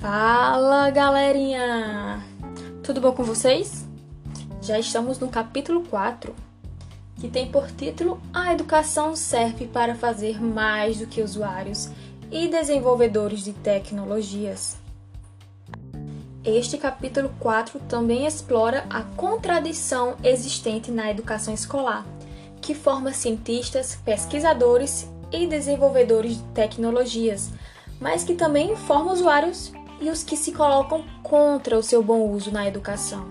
Fala galerinha! Tudo bom com vocês? Já estamos no capítulo 4, que tem por título A educação serve para fazer mais do que usuários e desenvolvedores de tecnologias. Este capítulo 4 também explora a contradição existente na educação escolar, que forma cientistas, pesquisadores e desenvolvedores de tecnologias, mas que também forma usuários e os que se colocam contra o seu bom uso na educação.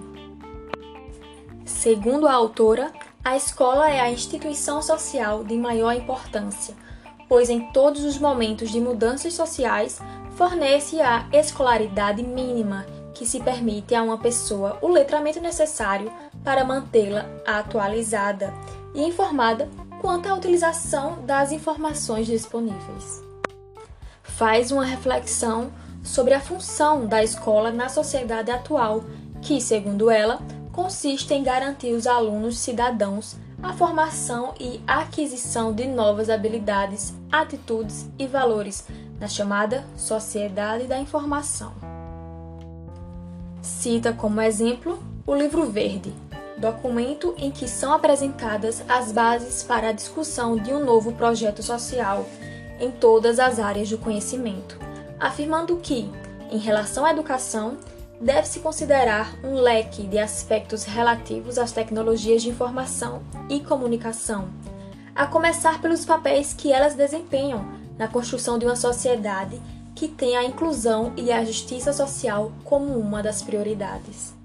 Segundo a autora, a escola é a instituição social de maior importância, pois em todos os momentos de mudanças sociais fornece a escolaridade mínima que se permite a uma pessoa o letramento necessário para mantê-la atualizada e informada quanto à utilização das informações disponíveis. Faz uma reflexão sobre a função da escola na sociedade atual, que, segundo ela, consiste em garantir aos alunos cidadãos a formação e aquisição de novas habilidades, atitudes e valores na chamada sociedade da informação. Cita como exemplo o Livro Verde, documento em que são apresentadas as bases para a discussão de um novo projeto social em todas as áreas do conhecimento, afirmando que, em relação à educação, deve-se considerar um leque de aspectos relativos às tecnologias de informação e comunicação, a começar pelos papéis que elas desempenham na construção de uma sociedade que tem a inclusão e a justiça social como uma das prioridades.